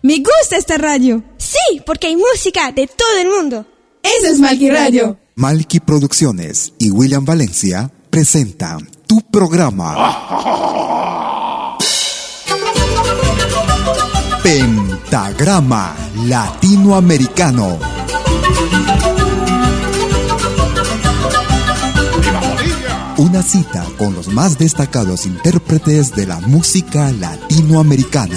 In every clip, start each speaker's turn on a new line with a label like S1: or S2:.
S1: Me gusta esta radio.
S2: Sí, porque hay música de todo el mundo.
S1: Eso es Malky Radio.
S3: Malky Producciones y William Valencia presentan tu programa. Pentagrama Latinoamericano. Una cita con los más destacados intérpretes de la música latinoamericana.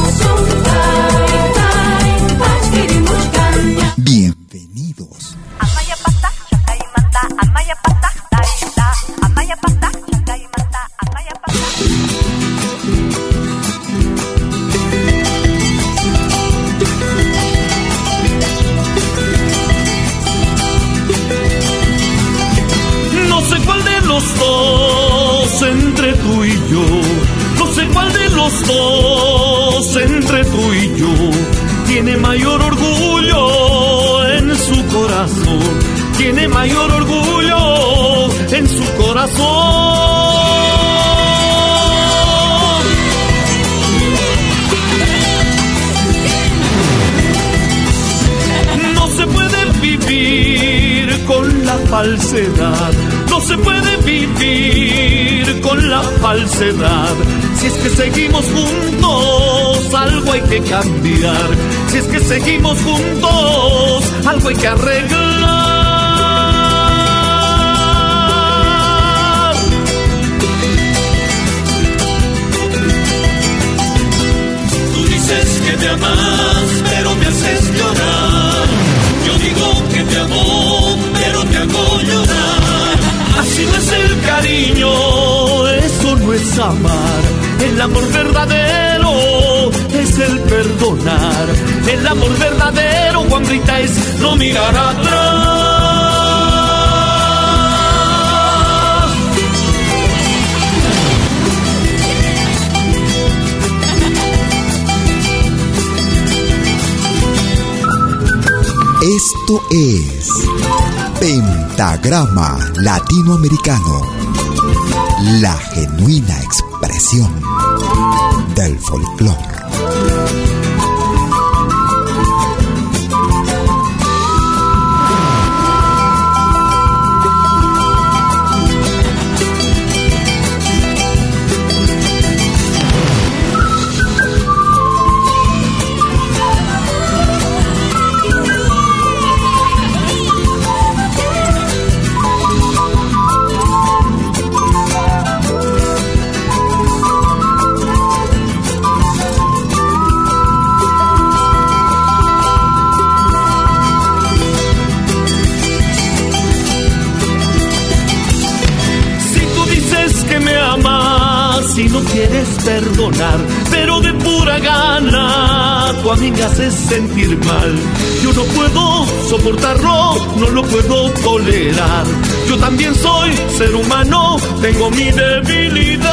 S4: los dos entre tú y yo tiene mayor orgullo en su corazón. Tiene mayor orgullo en su corazón. No se puede vivir con la falsedad. No se puede vivir con la falsedad. Si es que seguimos juntos, algo hay que cambiar. Si es que seguimos juntos, algo hay que arreglar. Tú dices que me amas, pero me haces llorar. Yo digo que te amo, pero te hago llorar. Así no es el cariño, eso no es amar. El amor verdadero es el perdonar. El amor verdadero, Juan Rita, es no mirar atrás.
S3: Esto es Pentagrama Latinoamericano, la genuina expresión del folclore.
S4: Mí me haces sentir mal. Yo no puedo soportarlo, no lo puedo tolerar. Yo también soy ser humano, tengo mi debilidad.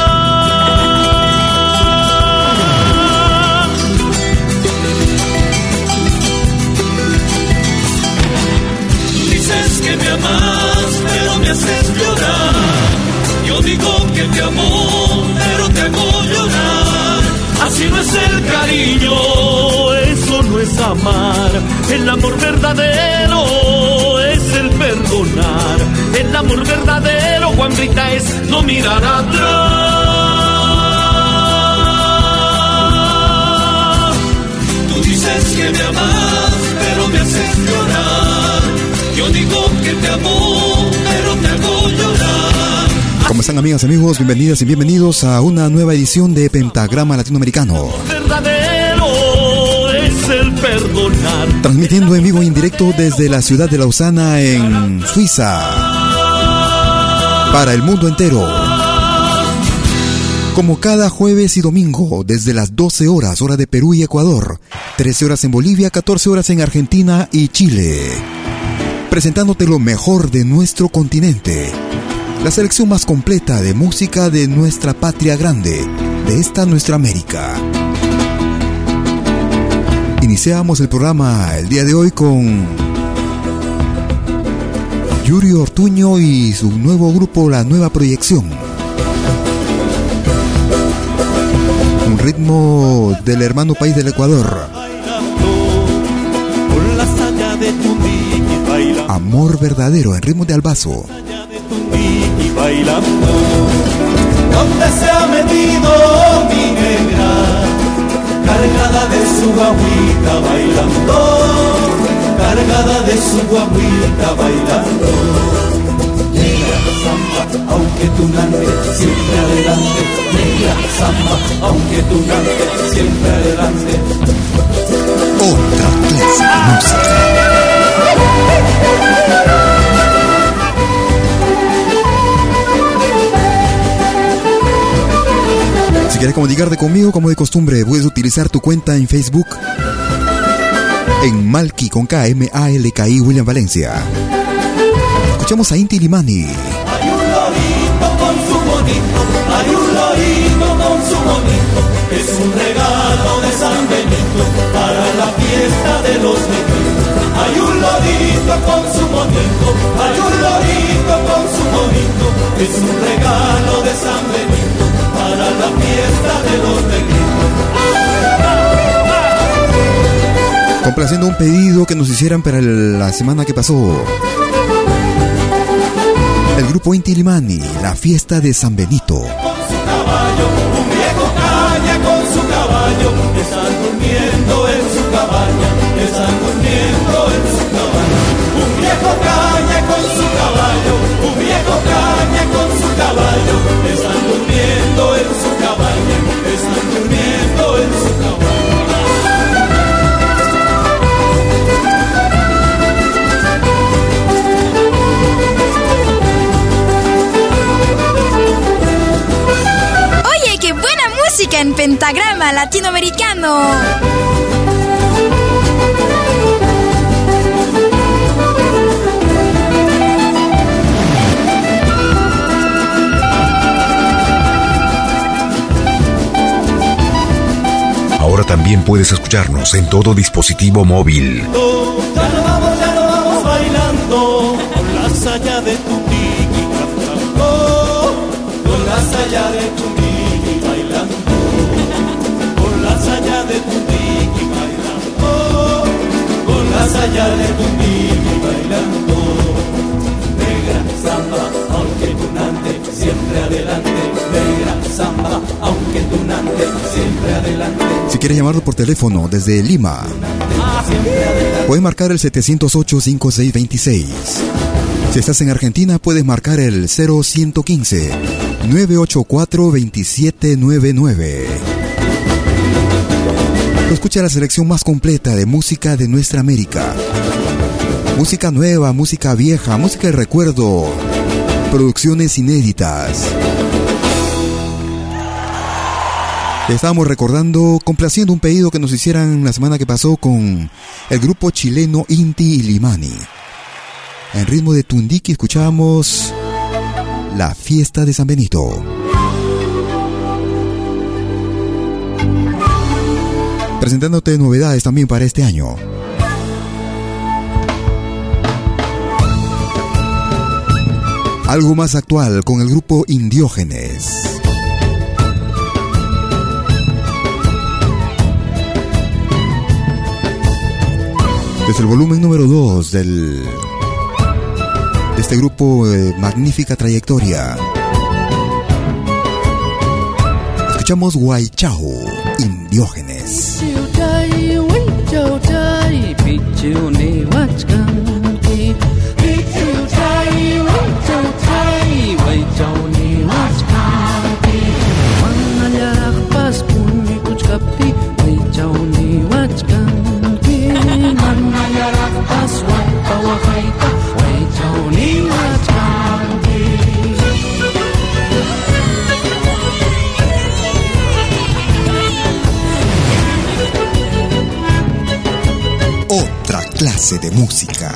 S4: Dices que me amas, pero me haces llorar. Yo digo que te amo, pero te hago llorar. Así no es el cariño, no es amar. El amor verdadero es el perdonar. El amor verdadero, Juan Rita, es no mirar atrás. Tú dices que me amas, pero me haces llorar. Yo digo que te amo, pero te hago llorar.
S3: ¿Cómo están amigas, amigos? Bienvenidas y bienvenidos a una nueva edición de Pentagrama Latinoamericano.
S4: verdadero perdonar.
S3: Transmitiendo en vivo e indirecto desde la ciudad de Lausana en Suiza. Para el mundo entero. Como cada jueves y domingo, desde las 12 horas, hora de Perú y Ecuador, 13 horas en Bolivia, 14 horas en Argentina y Chile. Presentándote lo mejor de nuestro continente. la selección más completa de música de nuestra patria grande, de esta nuestra América. Iniciamos el programa el día de hoy con Yuri Ortuño y su nuevo grupo La Nueva Proyección. Un ritmo del hermano país del Ecuador. Amor verdadero en ritmo de albazo.
S4: ¿Dónde se ha metido? Cargada de su guaguita bailando, cargada de su guaguita bailando. Negra samba, aunque tú nandes, siempre adelante. Negra samba, aunque tú nandes, siempre adelante.
S3: Otra música. Si quieres comunicarte conmigo como de costumbre, puedes utilizar tu cuenta en Facebook en Malki con K M A L K I William Valencia. Escuchamos a Inti Limani.
S4: Hay un lorito con su bonito, hay un lorito con su bonito, es un regalo de San Benito para la fiesta de los negritos. Hay un lorito con su bonito, hay un lorito con su bonito, es un regalo de San Benito la fiesta de los negritos.
S3: Complaciendo un pedido que nos hicieran para la semana que pasó. El grupo Inti Limani, la fiesta de San Benito.
S4: Con su caballo, un viejo caña con su caballo, están durmiendo en su cabaña, están durmiendo en su cabaña. Un viejo caña con su caballo, un viejo caña con su caballo, están durmiendo en su cabaña, están durmiendo en su cabaña.
S2: Oye, qué buena música en pentagrama latinoamericano.
S5: Ahora también puedes escucharnos en todo dispositivo móvil.
S4: Ya no vamos, ya no vamos bailando con la saya de tu tiki con la saya de tu tiki bailando, con la saya de tu tiki bailando, con la saya de tu tiki bailando. Adelante. Aunque.
S3: Si quieres llamarlo por teléfono desde Lima, puedes marcar el 708-5626. Si estás en Argentina, puedes marcar el 0115-984-2799. Escucha la selección más completa de música de nuestra América. Música nueva, música vieja, música de recuerdo, producciones inéditas. Estábamos recordando, complaciendo un pedido que nos hicieran la semana que pasó con el grupo chileno Inti Limani. En ritmo de Tundiki escuchábamos La fiesta de San Benito. Presentándote novedades también para este año. Algo más actual con el grupo Indiógenes. Desde el volumen número 2 del de este grupo magnífica trayectoria. Escuchamos Guaychao, Indiógenes. clase de música.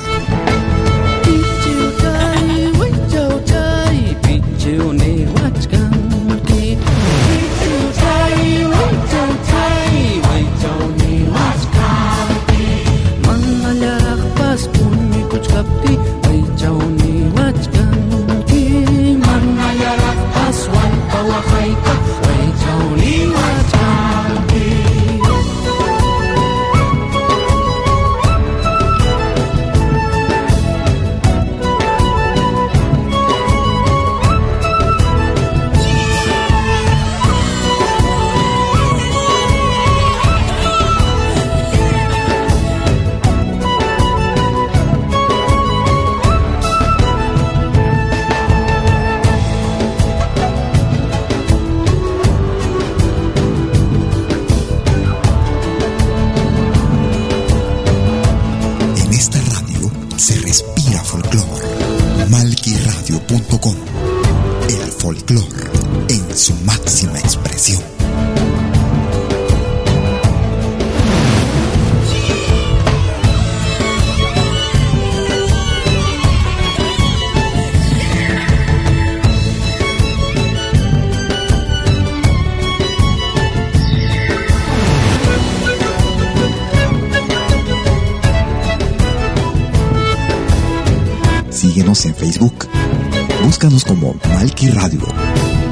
S3: Búscanos como Malki Radio.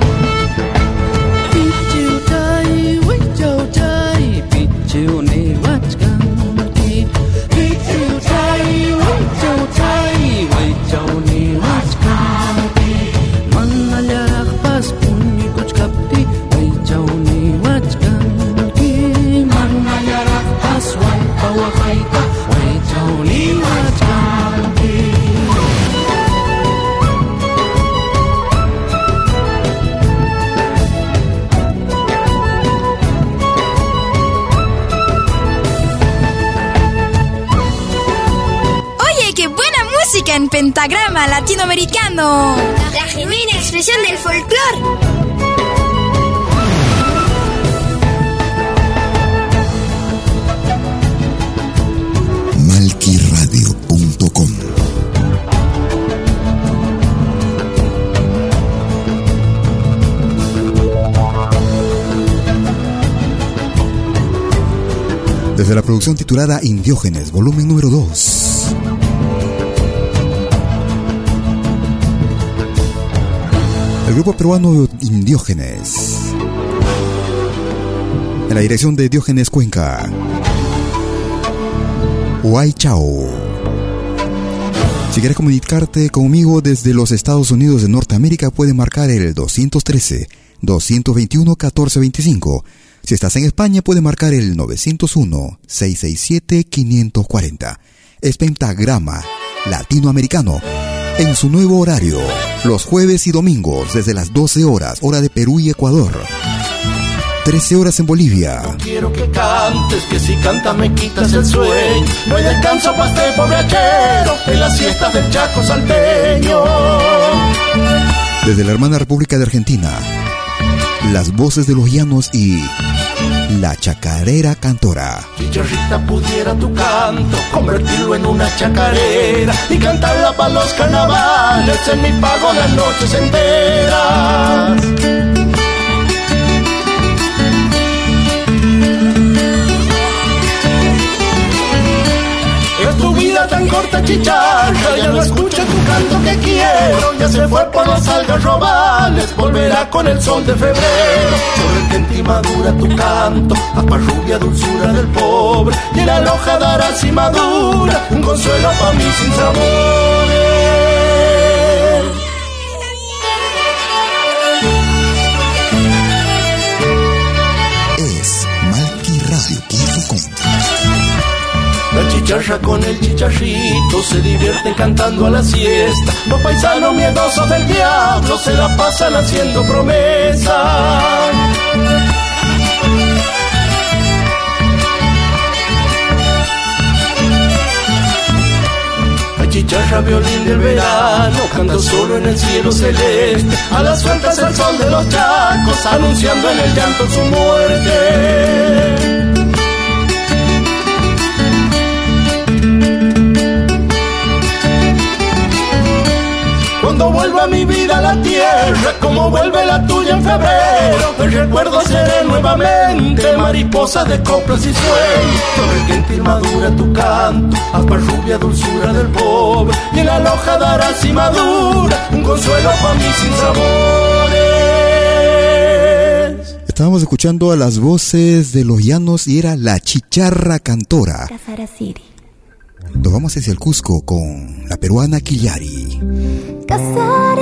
S6: Latinoamericano.
S2: La genuina expresión del folclore.
S3: malquiradio.com Desde la producción titulada Indiógenes, volumen número 2. Grupo peruano Indiógenes. En la dirección de Diógenes Cuenca. Chao. Si quieres comunicarte conmigo desde los Estados Unidos de Norteamérica, puede marcar el 213-221-1425. Si estás en España, puede marcar el 901-667-540. Es Pentagrama Latinoamericano en su nuevo horario, los jueves y domingos desde las 12 horas, hora de Perú y Ecuador. 13 horas en Bolivia.
S7: quiero que cantes, que si cantas me quitas el sueño. No hay descanso para este pobre achero en las siestas del Chaco salteño.
S3: Desde la hermana República de Argentina, las voces de los llanos y la chacarera cantora.
S7: Chicharrita pudiera tu canto convertirlo en una chacarera y cantarla para los carnavales en mi pago las noches enteras. Vida tan corta chicharra, ya no escucha tu canto que quiero, ya se fue por los algarrobales, volverá con el sol de febrero, sobre el madura tu canto, rubia dulzura del pobre, y la loja dará si madura, un consuelo para mí sin sabores. La chicharra con el chicharrito se divierten cantando a la siesta. Los paisanos miedosos del diablo se la pasan haciendo promesas. chicharra, violín del verano, canta solo en el cielo celeste, a las sueltas el sol de los chacos, anunciando en el llanto su muerte. Cuando vuelva mi vida a la tierra, como vuelve la tuya en febrero, el recuerdo seré nuevamente mariposa de coplas y sueños. Sobre gentil madura tu canto, hasta rubia dulzura del pobre, y en la loja darás y madura un consuelo para mí sin sabores.
S8: Estábamos escuchando a las voces de los llanos y era la chicharra cantora. Casaraciri. Nos vamos hacia el Cusco con la peruana Quillari.
S9: Casar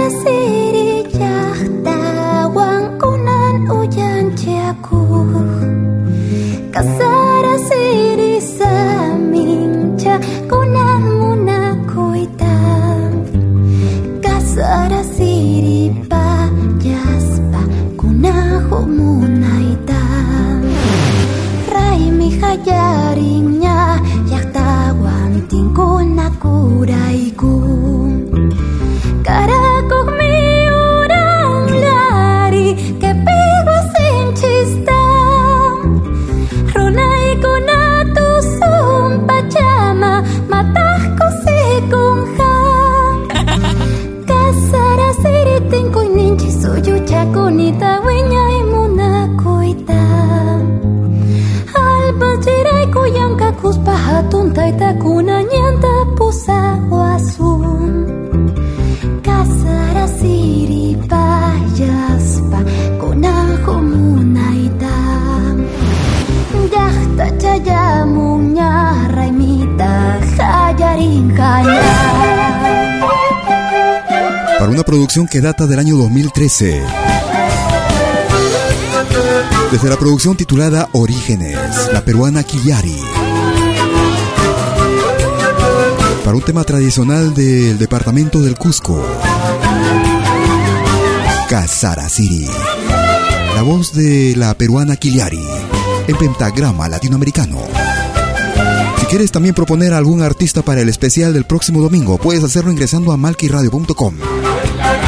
S9: Kung
S8: nakuray ko Karami que data del año 2013. Desde la producción titulada Orígenes, la peruana Quillari. Para un tema tradicional del departamento del Cusco. Casaraciri. La voz de la peruana Quillari. En pentagrama latinoamericano. Si quieres también proponer a algún artista para el especial del próximo domingo, puedes hacerlo ingresando a malquiradio.com.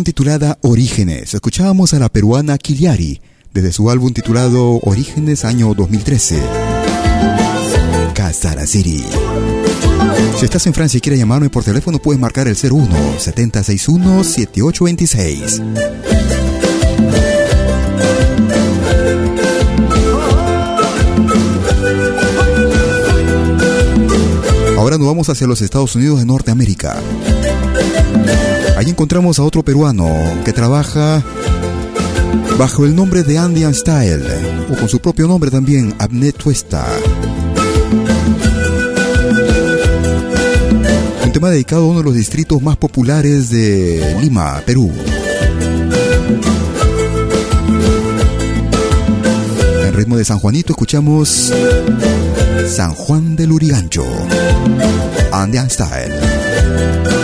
S8: titulada Orígenes. Escuchábamos a la peruana Kiliari desde su álbum titulado Orígenes año 2013. Casaraciri. Si estás en Francia y quieres llamarme por teléfono, puedes marcar el 01 761 7826. Ahora nos vamos hacia los Estados Unidos de Norteamérica. Allí encontramos a otro peruano que trabaja bajo el nombre de Andean Style o con su propio nombre también, Abnet Tuesta.
S3: Un tema dedicado a uno de los distritos más populares de Lima, Perú. En ritmo de San Juanito escuchamos San Juan del Urigancho, Andean Style.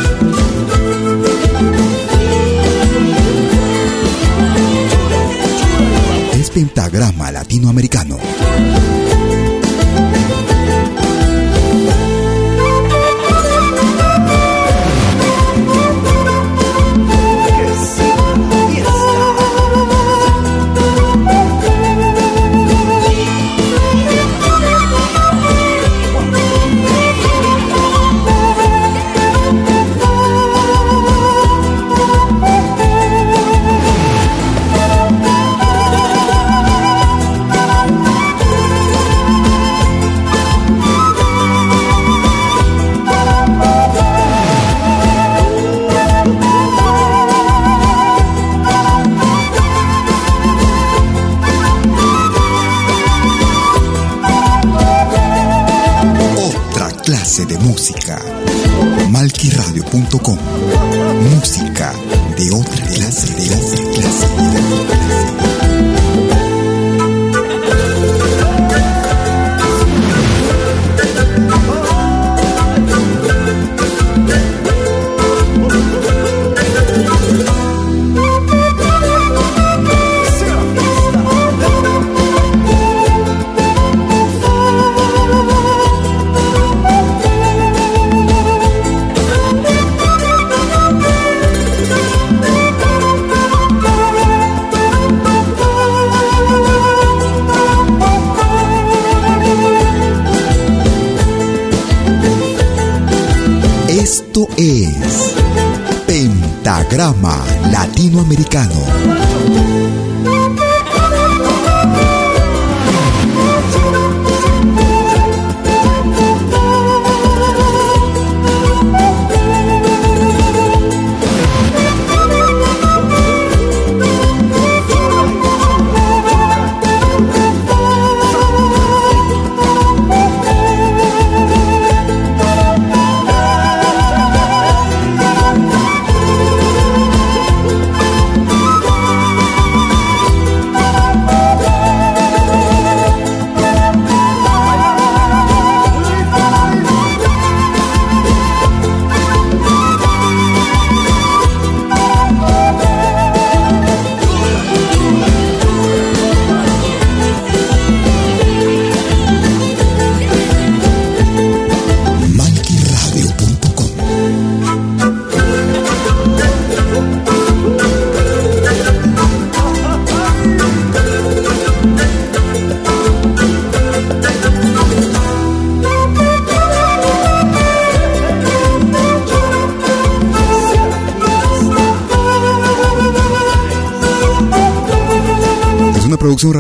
S3: Pentagrama latinoamericano. Música Pentagrama Latinoamericano.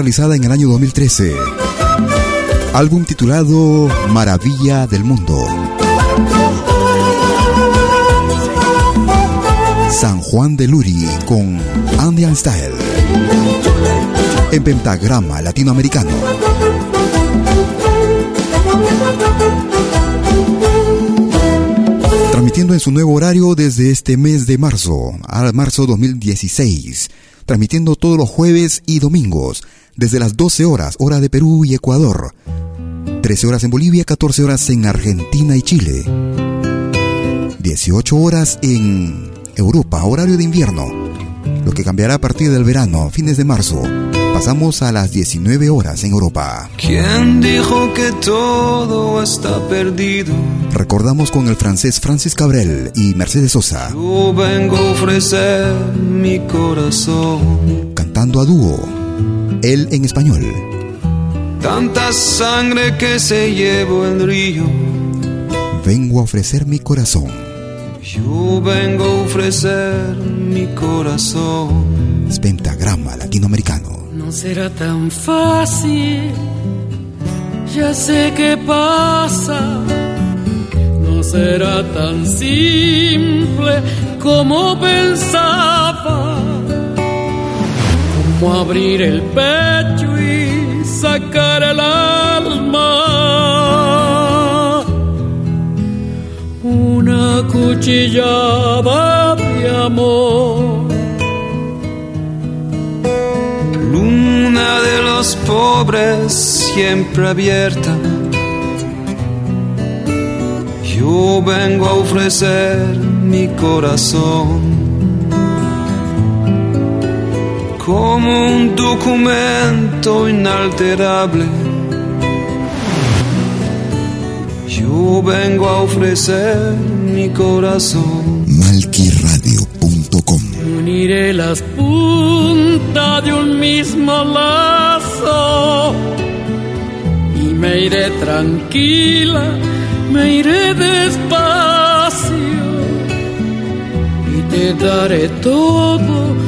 S3: En el año 2013. Álbum titulado Maravilla del Mundo. San Juan de Luri con Andean Style. En pentagrama latinoamericano. Transmitiendo en su nuevo horario desde este mes de marzo, al marzo 2016. Transmitiendo todos los jueves y domingos, desde las 12 horas, hora de Perú y Ecuador. 13 horas en Bolivia, 14 horas en Argentina y Chile. 18 horas en Europa, horario de invierno. Lo que cambiará a partir del verano, fines de marzo. Pasamos a las 19 horas en Europa.
S10: ¿Quién dijo que todo está perdido?
S3: Recordamos con el francés Francis Cabrel y Mercedes Sosa,
S10: Yo vengo a ofrecer mi corazón.
S3: cantando a dúo. Él en español.
S10: Tanta sangre que se llevó el río.
S3: Vengo a ofrecer mi corazón.
S10: Yo vengo a ofrecer mi corazón.
S3: Es pentagrama latinoamericano.
S11: No será tan fácil, ya sé qué pasa. No será tan simple como pensaba. Como abrir el pecho y sacar el alma. Una cuchillada de amor.
S10: Luna de los pobres siempre abierta. Yo vengo a ofrecer mi corazón como un documento inalterable. Yo vengo a ofrecer mi corazón.
S3: Malquiradio.com
S11: Uniré las puntas de un mismo lazo. Y me iré tranquila, me iré despacio. Y te daré todo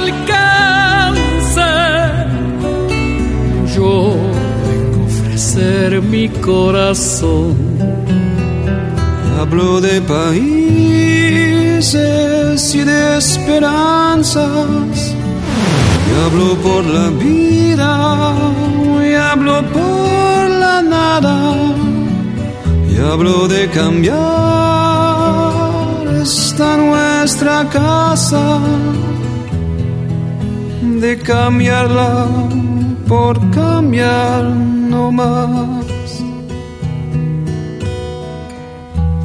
S11: no alcancen, yo ser mi corazón.
S10: Hablo de países y de esperanzas. Y hablo por la vida, y hablo por la nada. Y hablo de cambiar esta nuestra casa, de cambiarla por cambiar no más.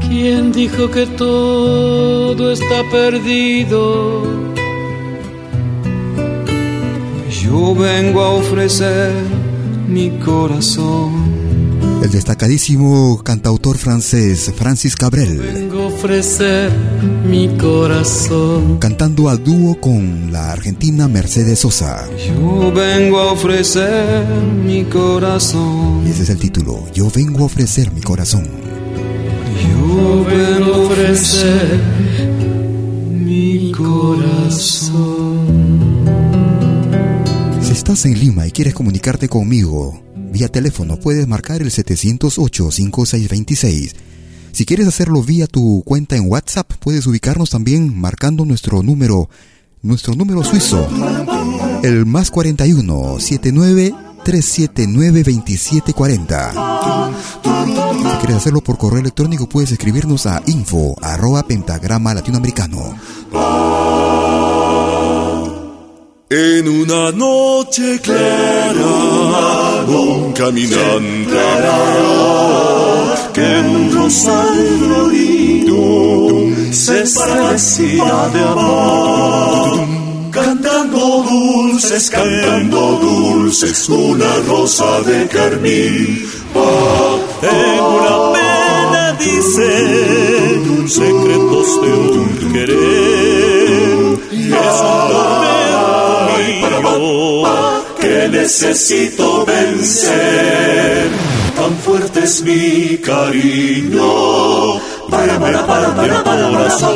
S11: ¿Quién dijo que todo está perdido?
S10: Yo vengo a ofrecer mi corazón.
S3: El destacadísimo cantautor francés Francis Cabrel.
S11: Ofrecer mi corazón.
S3: Cantando a dúo con la argentina Mercedes Sosa.
S10: Yo vengo a ofrecer mi corazón.
S3: Y ese es el título. Yo vengo a ofrecer mi corazón.
S11: Yo vengo a ofrecer mi corazón.
S3: Si estás en Lima y quieres comunicarte conmigo, vía teléfono puedes marcar el 708-5626. Si quieres hacerlo vía tu cuenta en WhatsApp, puedes ubicarnos también marcando nuestro número, nuestro número suizo, el más 41 79 379 2740. Si quieres hacerlo por correo electrónico, puedes escribirnos a info arroba pentagrama latinoamericano.
S12: En una noche clara, un caminante que un rosal florido se esparcía de amor. Cantando dulces, cantando dulces, una rosa de carmín. Tengo una pena, dice, secretos de un querer. Es un tormento mío que necesito vencer. Tan fuerte es mi cariño. Para, para, para, para, para, corazón.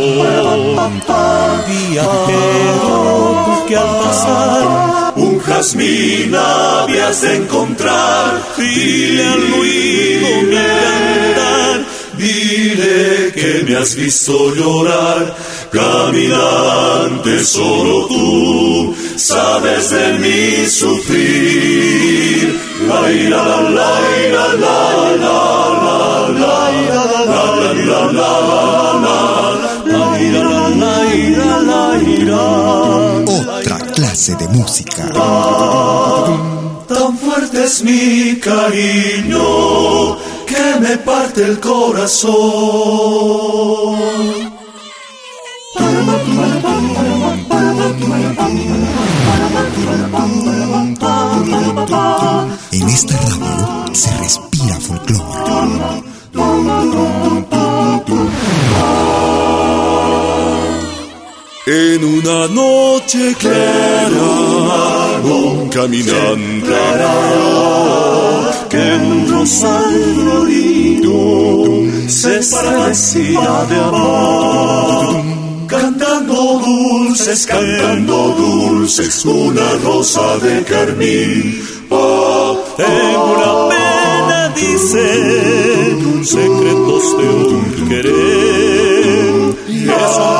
S12: Viajero que al pasar un jazmín habías encontrar. Dile al oído mi cantar. Dile que me has visto llorar, caminante solo tú, sabes de mi sufrir. La la la la la la la la la la
S3: Otra clase de música.
S12: Tan fuerte es mi cariño que me parte el corazón.
S3: En esta radio se respira folclore.
S12: En una noche clara, un caminante
S13: que un rosal florido se parecía de amor. Cantando dulces, cantando dulces, una rosa de carmín. Oh, tengo una pena, dice, secretos de un querer. Y es un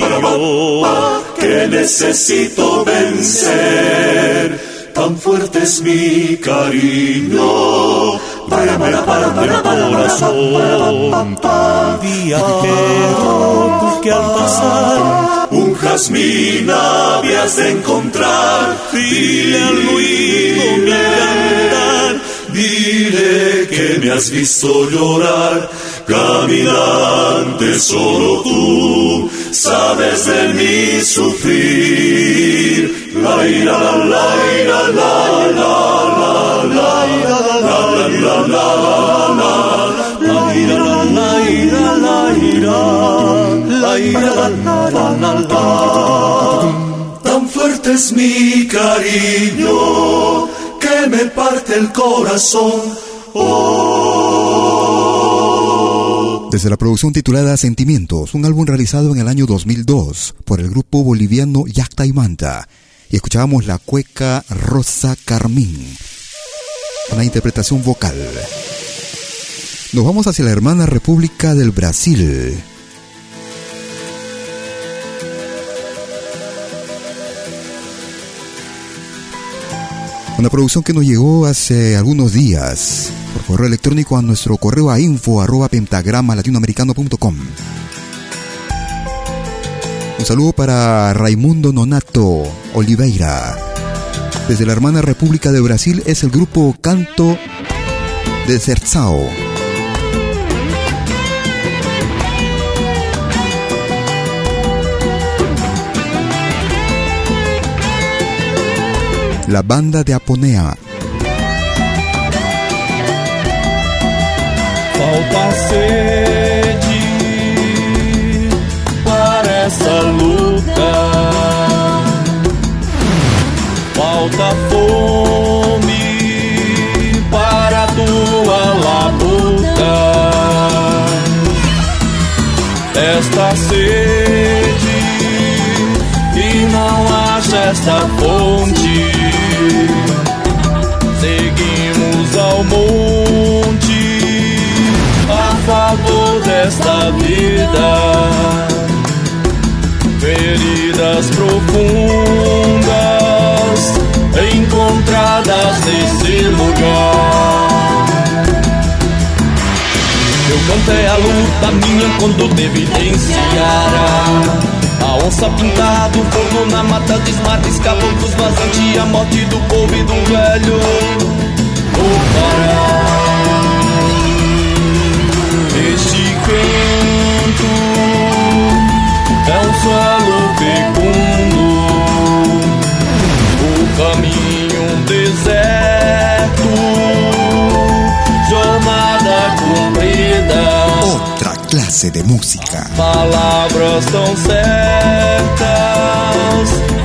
S13: tormento que necesito vencer tan fuerte es mi cariño. Para, para, para, para, para, corazón. Viajero, que al pasar un jazmín habías de encontrar. Dile al oído mi cantar. Dile que me has visto llorar, caminante solo tú, sabes de mi sufrir. La ira, la, la, ira, la, la, la, la, la, la, la, la, la, la, Tan fuerte es mi cariño que me parte el corazón.
S3: Desde la producción titulada Sentimientos, un álbum realizado en el año 2002 por el grupo boliviano Yacta y Manta, y escuchábamos la cueca Rosa Carmín, una interpretación vocal. Nos vamos hacia la hermana República del Brasil. Una producción que nos llegó hace algunos días por correo electrónico a nuestro correo a info arroba pentagrama latinoamericano.com. Un saludo para Raimundo Nonato Oliveira. Desde la hermana República de Brasil es el grupo Canto de Zerzao. La banda de Aponea.
S13: Falta sede para essa luta. Falta fome para tua labuta. Esta sede esta fonte. Seguimos ao monte a favor desta vida. Feridas profundas encontradas nesse lugar. Eu cantei a luta minha quando evidenciar a onça pintada, o fogo na mata desmata, escapou dos vazantes, a morte do povo e do velho.
S3: Clase de música.
S13: Palavras tão certas,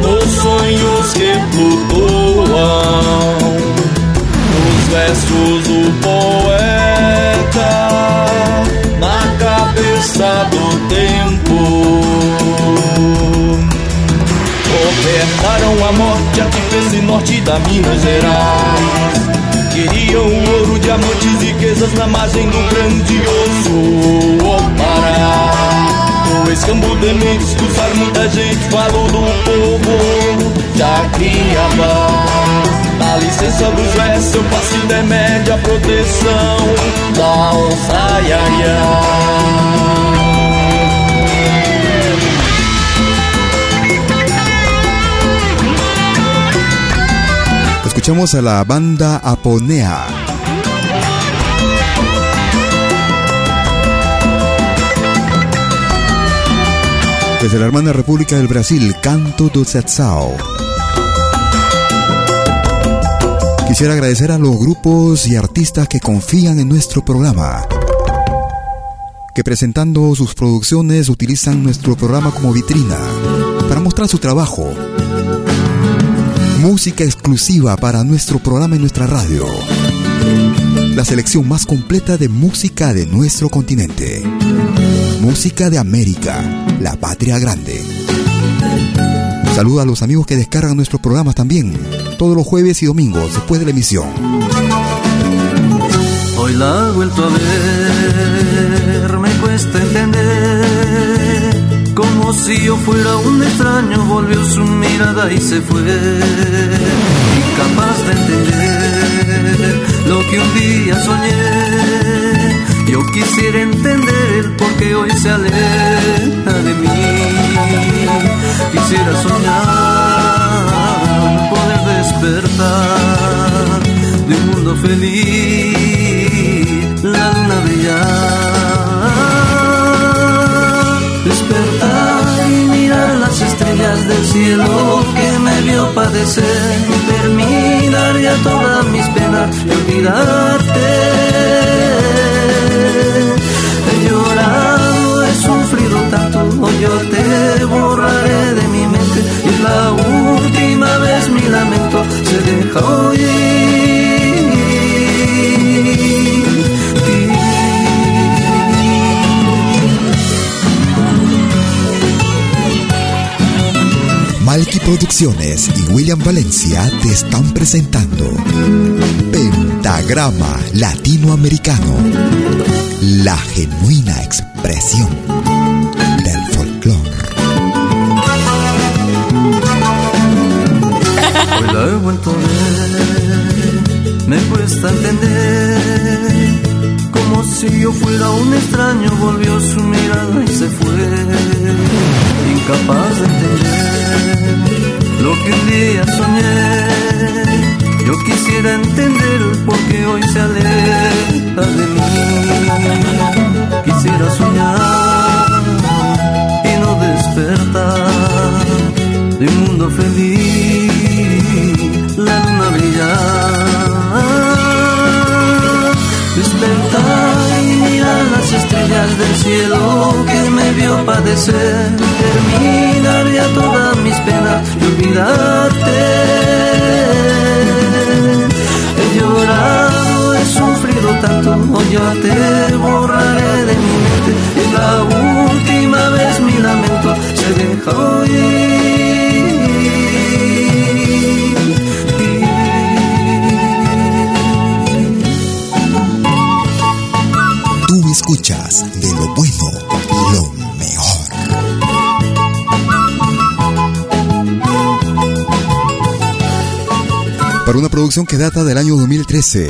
S13: nos sonhos que flutuam, nos versos do poeta, na cabeça do tempo. Ofertaram a morte a esse norte da Minas Gerais. Queriam ouro, diamantes, riquezas na margem do grandioso o escambo de negros cruzar muita gente falou do povo. Jacriabá A licença do versos eu passe de média a proteção da onça iaiá.
S3: Escuchamos a la banda Aponea. Desde la hermana República del Brasil, Canto do Zetzao. Quisiera agradecer a los grupos y artistas que confían en nuestro programa, que presentando sus producciones utilizan nuestro programa como vitrina para mostrar su trabajo Música exclusiva para nuestro programa y nuestra radio. La selección más completa de música de nuestro continente. Música de América, la patria grande. Saluda a los amigos que descargan nuestros programas también, todos los jueves y domingos después de la emisión.
S14: Hoy la he vuelto a ver, me cuesta entender, como si yo fuera un extraño, volvió su mirada y se fue, incapaz de entender lo que un día soñé. Yo quisiera entender qué hoy se aleja de mí. Quisiera soñar, poder despertar de un mundo feliz, la luna brillar. Despertar y mirar las estrellas del cielo que me vio padecer terminar ya todas mis penas y olvidarte. Yo te borraré de mi mente y la última vez mi lamento se deja
S3: Malky Producciones y William Valencia te están presentando Pentagrama Latinoamericano, la genuina expresión del folclore.
S14: Hoy la he vuelto a ver, me cuesta entender, como si yo fuera un extraño, volvió su mirada y se fue, incapaz de entender lo que un día soñé. Yo quisiera entender por qué hoy se aleja de mí. Quisiera soñar despertar de un mundo feliz, la luna brillar. Despertar y mirar las estrellas del cielo que me vio padecer, terminar ya todas mis penas y olvidarte. He llorado, he sufrido tanto, hoy te borraré de mi mente.
S3: Tú escuchas de lo bueno, lo mejor. Para una producción que data del año 2013.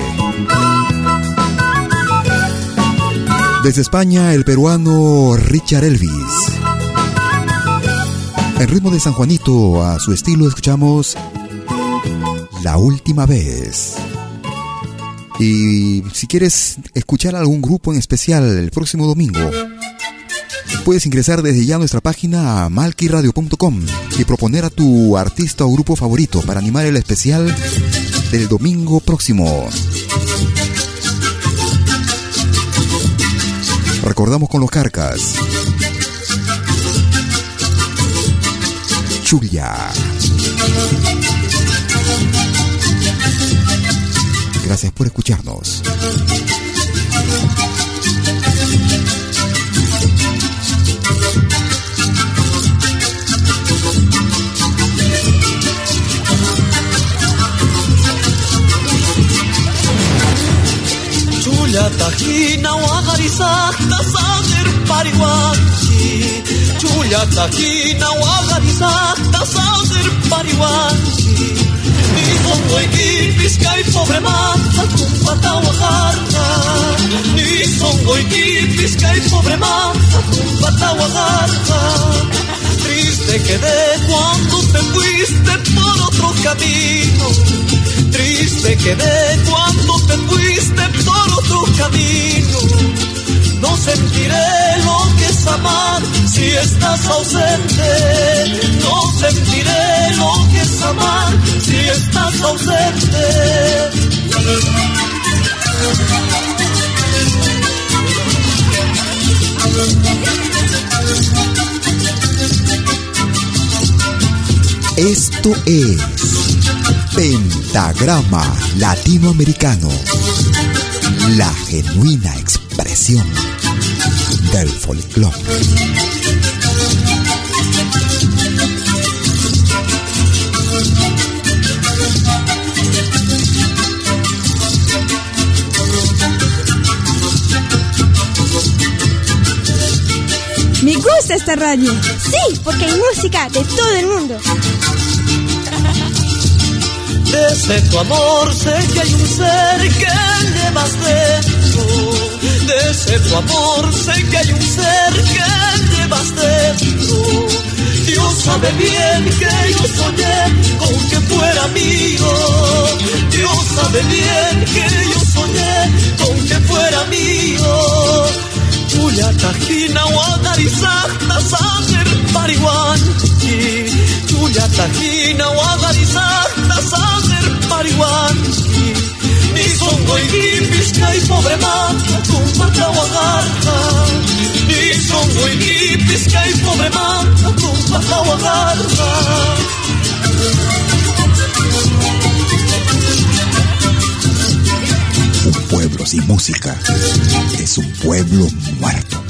S3: Desde España, el peruano Richard Elvis. En ritmo de San Juanito, a su estilo, escuchamos La última vez. Y si quieres escuchar algún grupo en especial el próximo domingo, puedes ingresar desde ya a nuestra página a malquiradio.com y proponer a tu artista o grupo favorito para animar el especial del domingo próximo. Recordamos con los carcas. Chulia. Gracias por escucharnos.
S15: Txuliataki naua garizak da tá sager pariwanchi Txuliataki naua garizak da zager tá pariwanchi Nizongo egin piscai pobre matzakun bataua jarra Nizongo egin bizkai pobre matzakun bataua jarra Triste quedé cuando te fuiste por otro camino Triste quedé cuando te fuiste por otro camino. No sentiré lo que es amar si estás ausente. No sentiré lo que es amar si estás ausente.
S3: Esto es Pentagrama Latinoamericano. La genuina expresión del folclore.
S16: Me gusta esta radio.
S2: Sí, porque hay música de todo el mundo.
S15: Desde tu amor sé que hay un ser que llevas dentro. Desde tu amor sé que hay un ser que llevas dentro. Dios sabe bien que yo soñé con que fuera mío. Dios sabe bien que yo soñé con que fuera mío. Tuya tajina wadarizakta sanger pariwanchi Tuya tajina wadarizakta Ni songo y pizca y pobre manta con pata wagarta Ni songo y pizca y pobre manta con pata wagarta
S3: Un pueblo sin música es un pueblo muerto.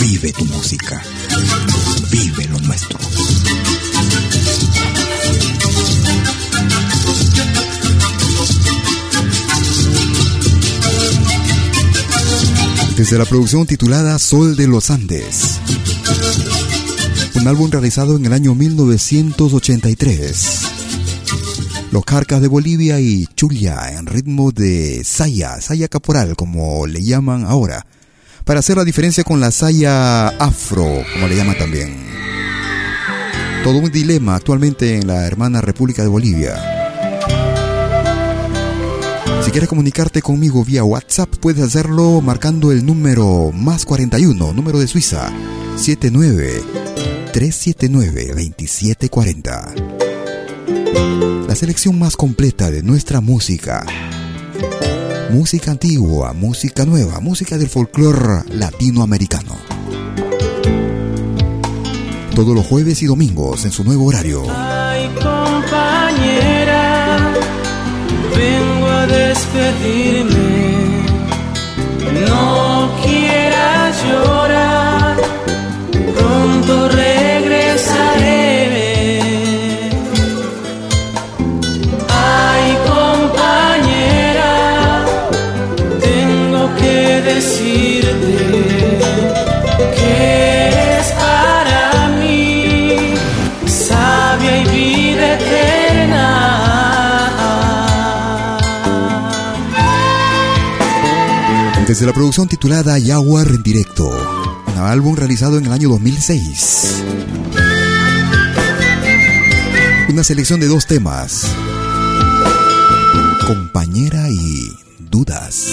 S3: Vive tu música. Vive lo nuestro. Desde la producción titulada Sol de los Andes. Un álbum realizado en el año 1983. Los Carcas de Bolivia y Chulia en ritmo de saya, saya caporal como le llaman ahora, para hacer la diferencia con la saya afro, como le llaman también. Todo un dilema actualmente en la hermana República de Bolivia. Si quieres comunicarte conmigo vía WhatsApp, puedes hacerlo marcando el número más 41, número de Suiza, 79 379 2740 la selección más completa de nuestra música. Música antigua, música nueva, música del folclore latinoamericano. Todos los jueves y domingos en su nuevo horario.
S17: Despedirme. No quieras llorar, pronto regresaré. Ay, compañera, tengo que decirte
S3: Desde la producción titulada Jaguar en directo, un álbum realizado en el año 2006. Una selección de dos temas. Compañera y dudas.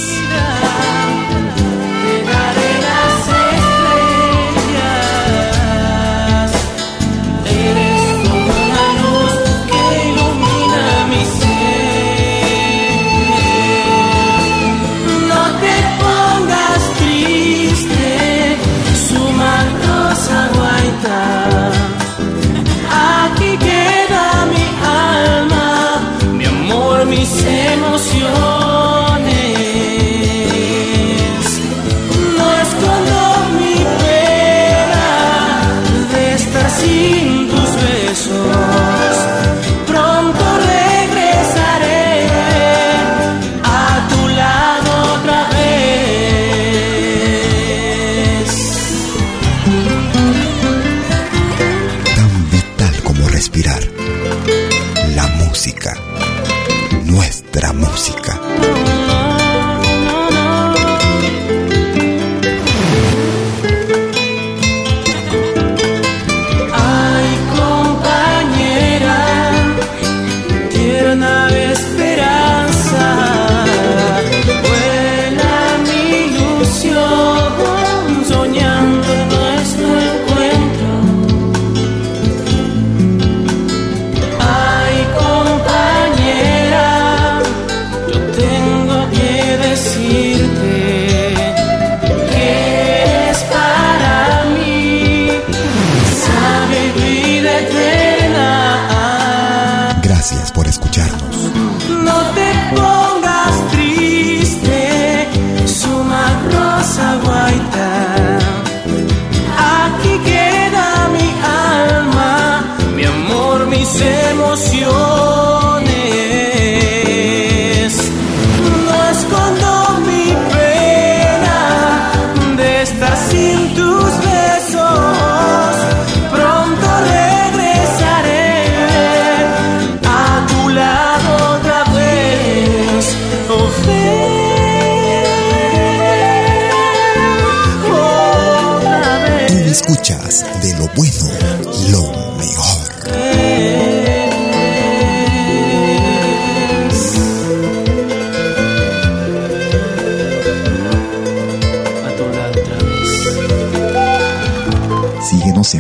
S3: Escucharnos.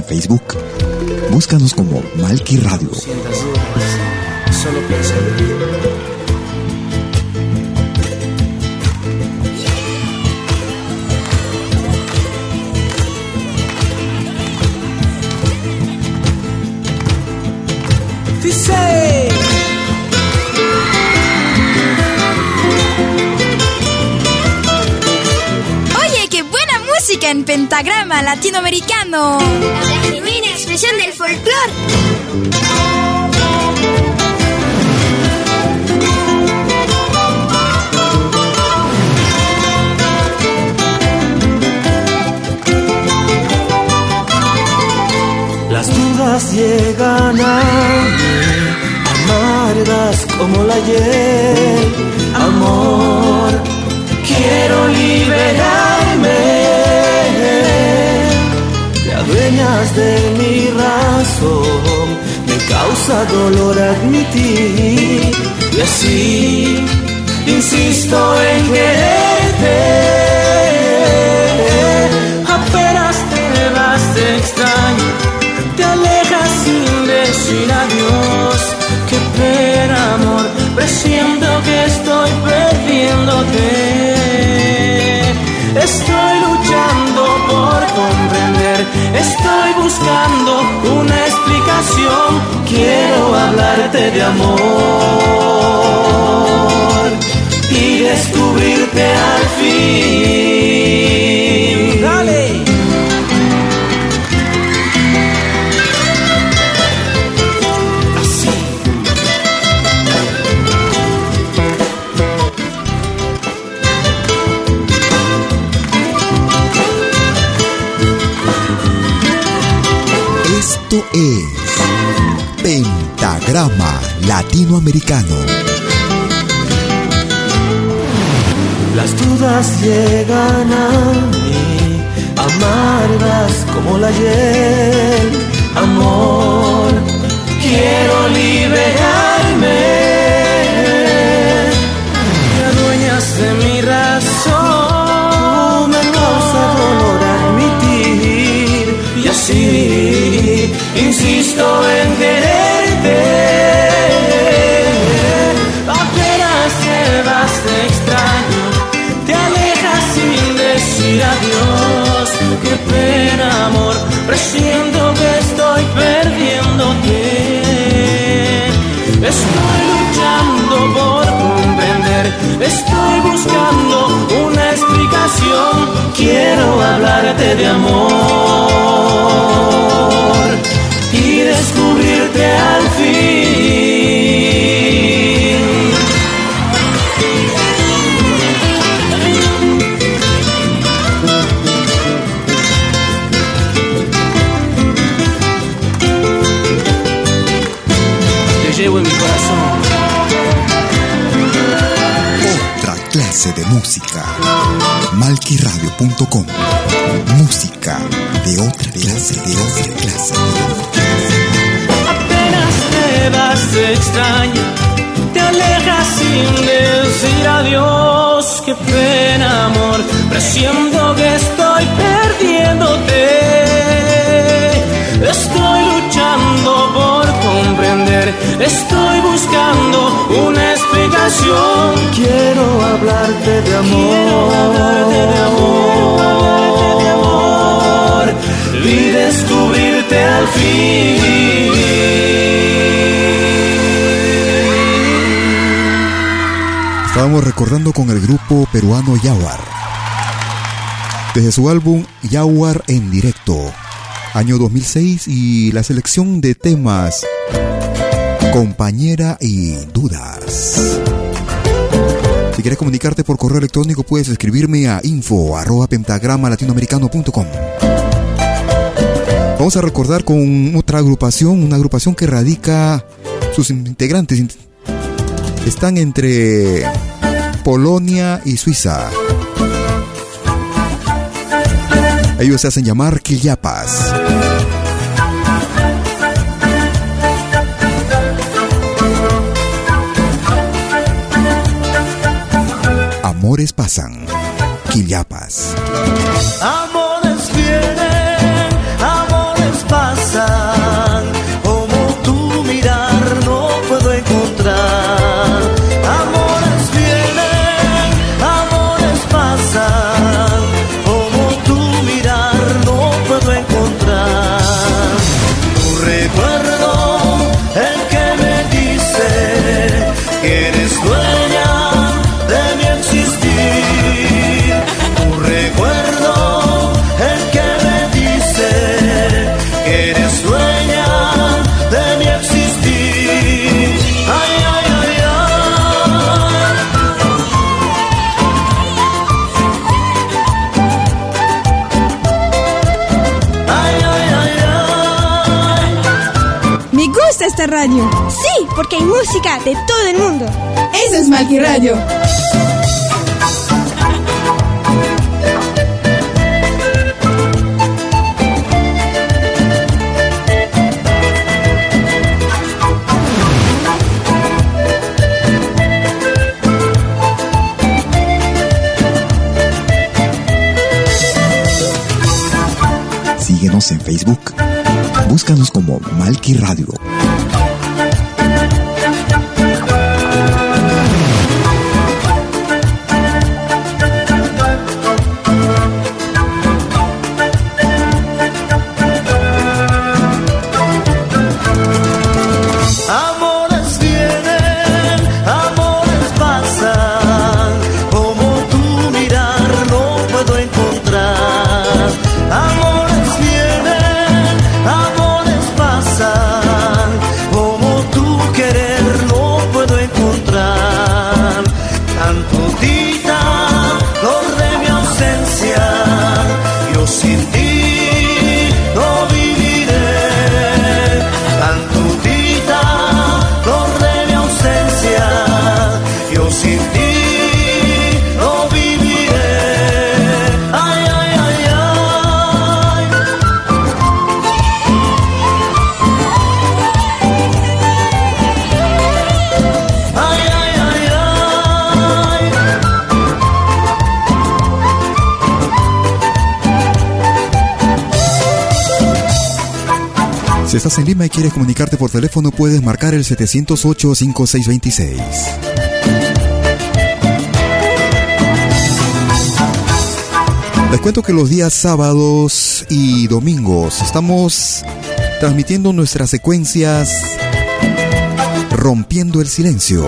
S3: Facebook. Búscanos como Malki Radio.
S18: Solo
S2: pentagrama latinoamericano.
S19: La genuina expresión del folclore.
S17: Las dudas llegan a mí amargas como la hiel, amor, quiero liberarme. De mi razón, me causa dolor admitir, y así insisto en quererte. Apenas te vas, te extraño, te alejas sin decir adiós qué pena, amor, presiento que estoy perdiéndote. Estoy luchando por comprender, estoy buscando una explicación. Quiero hablarte de amor y descubrirte al fin.
S3: Es Pentagrama Latinoamericano.
S17: Las dudas llegan a mí, amargas como la hiel, amor, quiero liberarme. Te adueñas de mi razón, me causa dolor admitir, y así insisto en quererte. Apenas te vas, te extraño, te alejas sin decir adiós. Qué pena, amor, presiento que estoy perdiéndote. Estoy estoy buscando una explicación. Quiero hablarte de amor y descubrirte hablarte de amor.
S18: Quiero hablarte de amor, hablarte de amor y descubrirte al fin.
S3: Estábamos recordando con el grupo peruano Yaguar. Desde su álbum Yaguar en directo, año 2006 y la selección de temas Compañera y Dudas. Si quieres comunicarte por correo electrónico puedes escribirme a info arroba pentagrama latinoamericano.com. Vamos a recordar con otra agrupación, una agrupación que radica, sus integrantes están entre Polonia y Suiza. Ellos se hacen llamar Quillapas. Amores pasan. Quillapas.
S15: Amores
S1: radio.
S19: Sí, porque hay música de todo el mundo.
S1: Eso es Malqui Radio.
S20: Síguenos en Facebook. Búscanos como Malki Radio.
S3: Estás en Lima y quieres comunicarte por teléfono, puedes marcar el 708-5626. Les cuento que los días sábados y domingos estamos transmitiendo nuestras secuencias Rompiendo el Silencio.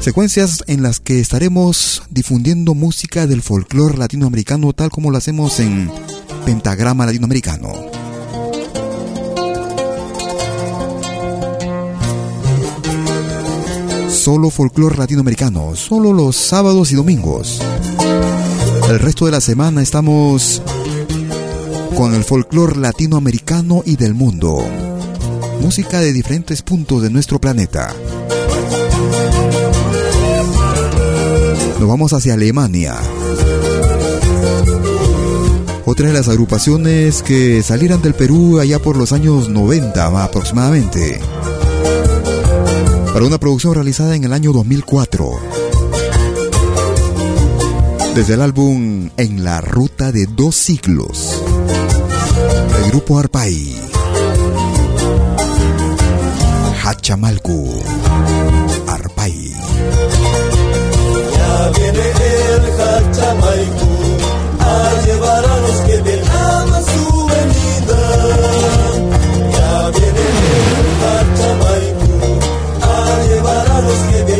S3: Secuencias en las que estaremos difundiendo música del folclore latinoamericano tal como lo hacemos en Pentagrama Latinoamericano. Solo folclore latinoamericano, solo los sábados y domingos. El resto de la semana estamos con el folclore latinoamericano y del mundo. Música de diferentes puntos de nuestro planeta. Nos vamos hacia Alemania. Otra de las agrupaciones que salieron del Perú allá por los años 90 aproximadamente. Para una producción realizada en el año 2004. Desde el álbum En la ruta de dos siglos. El grupo Arpay. Hachamalcu. Arpay.
S13: Ya viene el Hachamaiku a llevar a los que bien aman su venida. Ya viene el a los que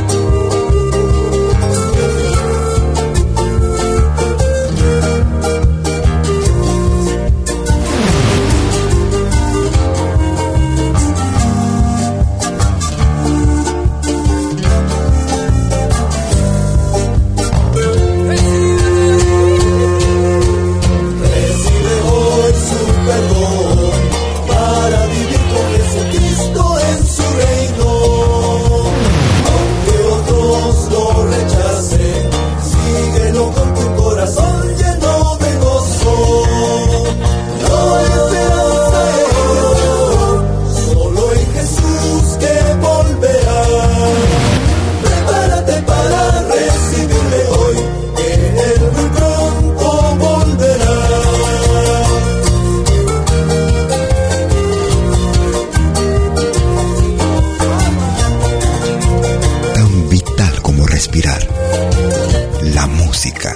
S5: música,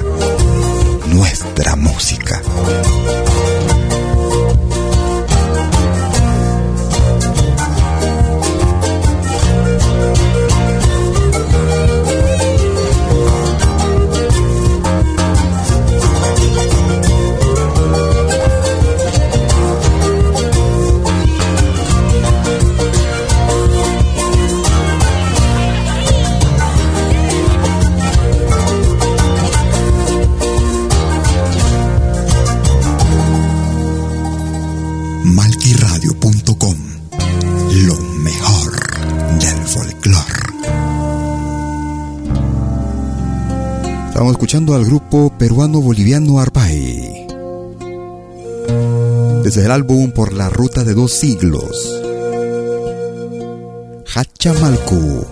S5: nuestra música.
S3: Al grupo peruano-boliviano Arpay. Desde el álbum Por la Ruta de Dos Siglos. Hachamalcu.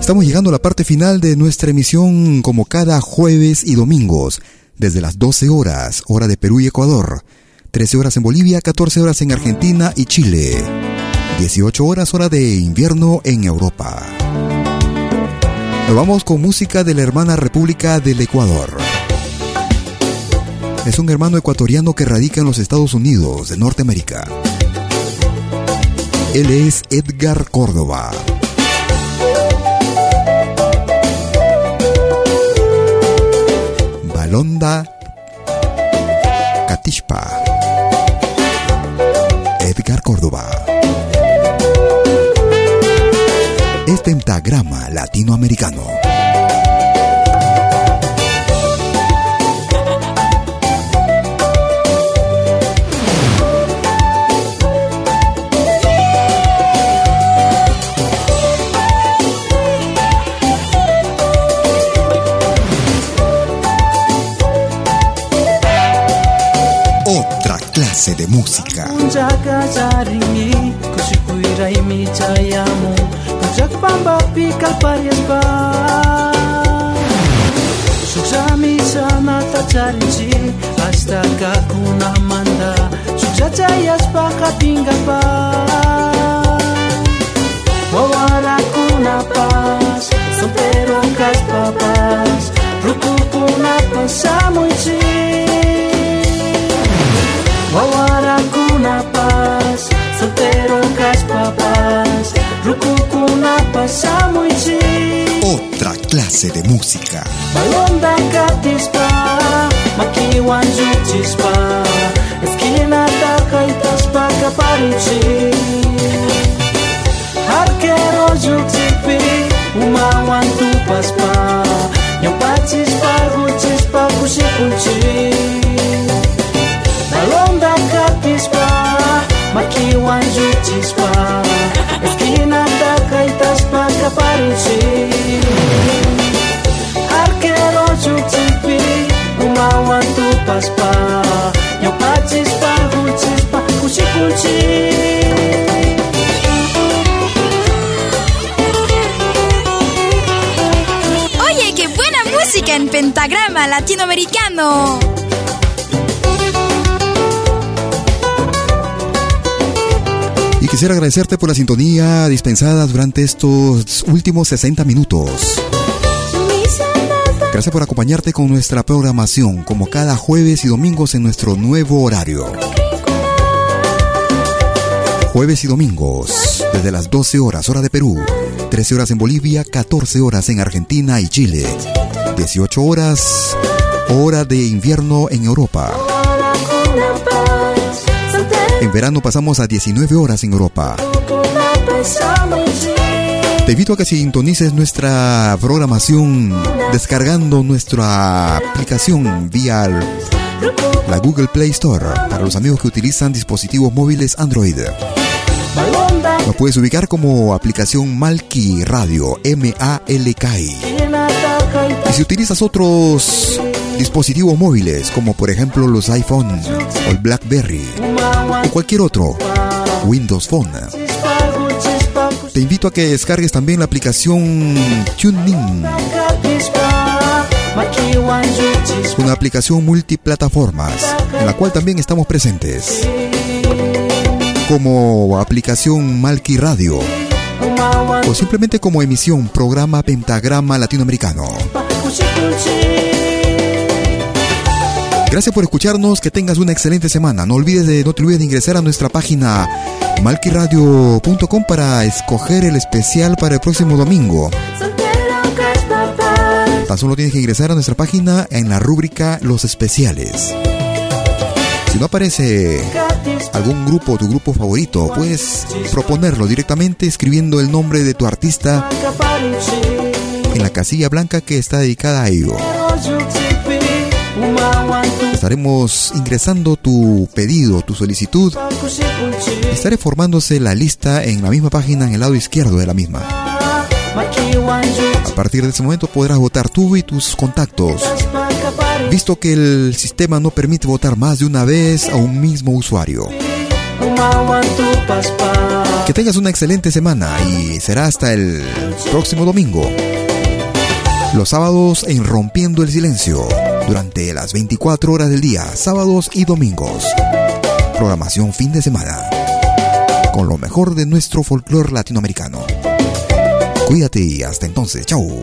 S3: Estamos llegando a la parte final de nuestra emisión como cada jueves y domingos, desde las 12 horas, hora de Perú y Ecuador, 13 horas en Bolivia, 14 horas en Argentina y Chile, 18 horas hora de invierno en Europa. Nos vamos con música de la hermana República del Ecuador. Es un hermano ecuatoriano que radica en los Estados Unidos de Norteamérica. Él es Edgar Córdoba. Balonda Catishpa. Edgar Córdoba. Es pentagrama latinoamericano. Otra clase de música.
S17: Sejak Bamba pikal parias ba Suksami sana tacarinci Astaka kuna manda. Sukjajayas baka pinggal ba Wawara kuna pas Sompero kas papas. Ruku kuna pasamuici Wawara kuna pas. Pasamuichi
S3: Otra clase de música.
S17: Balonda katispa Makiwan juchispa Esquina takaitaspa kaparichi Arquero juchipi Umawan tupaspa Nyapachispa guchispa kushikuchi Balonda katispa Makiwan juchispa Esquina
S2: Oye, qué buena música en pentagrama latinoamericano.
S3: Quisiera agradecerte por la sintonía dispensada durante estos últimos 60 minutos. Gracias por acompañarte con nuestra programación, como cada jueves y domingos en nuestro nuevo horario. Jueves y domingos, desde las 12 horas, hora de Perú, 13 horas en Bolivia, 14 horas en Argentina y Chile, 18 horas, hora de invierno en Europa. En verano pasamos a 19 horas en Europa. Te invito a que sintonices nuestra programación descargando nuestra aplicación vía la Google Play Store para los amigos que utilizan dispositivos móviles Android. Nos puedes ubicar como aplicación Malki Radio, M-A-L-K-I. Y si utilizas otros dispositivos móviles, como por ejemplo los iPhone o el BlackBerry o cualquier otro, Windows Phone, te invito a que descargues también la aplicación TuneIn. Una aplicación multiplataformas en la cual también estamos presentes. Como aplicación Malki Radio o simplemente como emisión programa Pentagrama Latinoamericano. Gracias por escucharnos, que tengas una excelente semana. No olvides de, no te olvides de ingresar a nuestra página malquiradio.com para escoger el especial para el próximo domingo. Tan solo tienes que ingresar a nuestra página en la rúbrica Los especiales. Si no aparece algún grupo, tu grupo favorito, puedes proponerlo directamente escribiendo el nombre de tu artista en la casilla blanca que está dedicada a ello. Estaremos ingresando tu pedido, tu solicitud. Estaré formándose la lista en la misma página en el lado izquierdo de la misma. A partir de ese momento podrás votar tú y tus contactos. Visto que el sistema no permite votar más de una vez a un mismo usuario. Que tengas una excelente semana y será hasta el próximo domingo. Los sábados en Rompiendo el Silencio durante las 24 horas del día, sábados y domingos. Programación fin de semana. Con lo mejor de nuestro folclore latinoamericano. Cuídate y hasta entonces. Chau.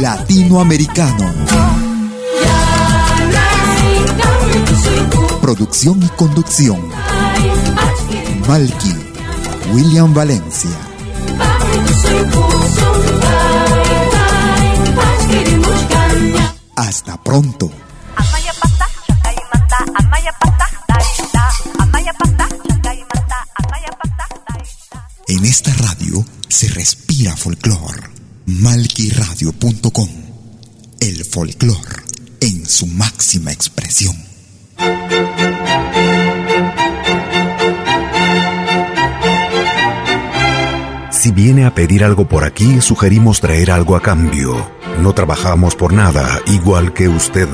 S3: latinoamericano. Producción y conducción. Malky, William Valencia. Hasta pronto. En esta radio se respira folclor. Malquiradio.com El folclor en su máxima expresión.
S5: Si viene a pedir algo por aquí, sugerimos traer algo a cambio. No trabajamos por nada, igual que usted.